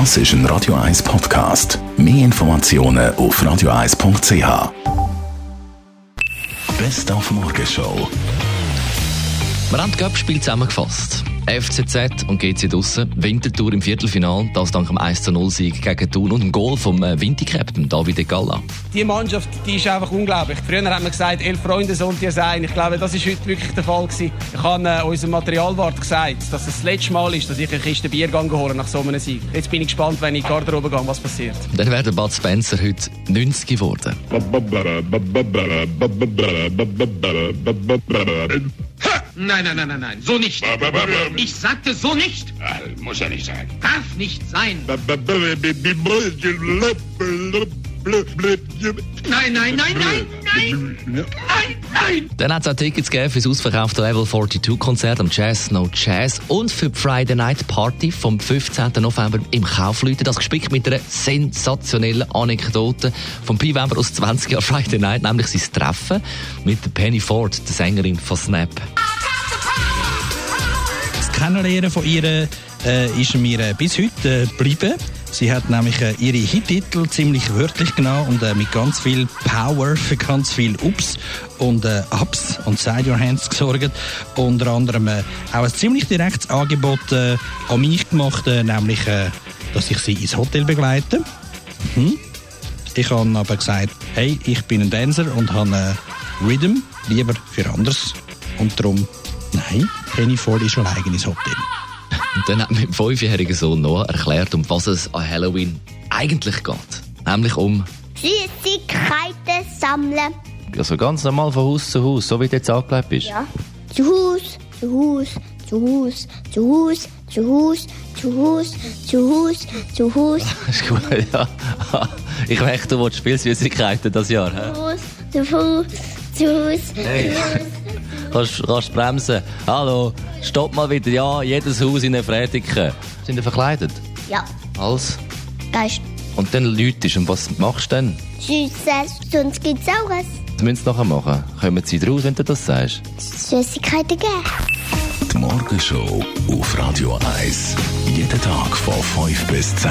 Das ist ein Radio 1 Podcast. Mehr Informationen auf radio1.ch. Best auf Morgenshow. Wir haben das Cup-Spiel zusammengefasst. FCZ und GC Dussen, Wintertour im Viertelfinal, das dank dem 1-0-Sieg gegen Thun und dem Goal vom äh, Winti-Captain David Galla. Die Mannschaft die ist einfach unglaublich. Früher haben wir gesagt, elf Freunde sollen die sein. Ich glaube, das ist heute wirklich der Fall gewesen. Ich habe äh, unserem Materialwart gesagt, dass es das letzte Mal ist, dass ich eine Kiste Bier gehe nach so einem Sieg. Jetzt bin ich gespannt, wenn ich in die Garderobe gehe, was passiert. Dann wäre der Bud Spencer heute 90 geworden. Nein, nein, nein, nein, nein, so nicht. Ich sagte so nicht. Äh, Muss ja nicht sein. Darf nicht sein. Nein, nein, nein, nein, nein, nein, nein. Dann hat es auch Tickets gegeben für das ausverkaufte Level 42 Konzert am Jazz No Jazz und für die Friday Night Party vom 15. November im Kaufleuten. Das gespickt mit einer sensationellen Anekdote von Pi Weber aus 20 Jahren Friday Night, nämlich sein Treffen mit der Penny Ford, der Sängerin von Snap. Kennenlernen von ihr äh, ist mir äh, bis heute äh, geblieben. Sie hat nämlich äh, ihre Hittitel ziemlich wörtlich genommen und äh, mit ganz viel Power für ganz viel Ups und äh, Ups und Side Your Hands gesorgt. Unter anderem äh, auch ein ziemlich direktes Angebot äh, an mich gemacht, nämlich, dass ich sie ins Hotel begleite. Mhm. Ich habe aber gesagt, hey, ich bin ein Dancer und habe Rhythm lieber für anders. Und darum, nein, Penny Ford ist allein ins Hotel. Und dann hat mein fünfjähriger Sohn Noah erklärt, um was es an Halloween eigentlich geht. Nämlich um Süßigkeiten sammeln. also ganz normal von Haus zu Haus, so wie du jetzt angelegt bist. Ja. Zu Hus, zu Hus, zu Hus, zu Hus, zu Hus, zu Hus, zu Hus, zu Hus, ist gut, ja. Ich möchte, du willst Spielsüßigkeiten das Jahr. hä? zu Hus, zu Hus, zu Hey. zu Hus. Kannst, kannst bremsen. Hallo, stopp mal wieder. Ja, jedes Haus in der Fredike. Sind ihr verkleidet? Ja, Als? Geist. Und dann läutest und was machst du dann? Süßes, sonst gibt's auch was. Das müssen sie nachher machen. Kommen sie draus, wenn du das sagst? Süßigkeiten geben. Die Morgenshow auf Radio 1. Jeden Tag von 5 bis 10.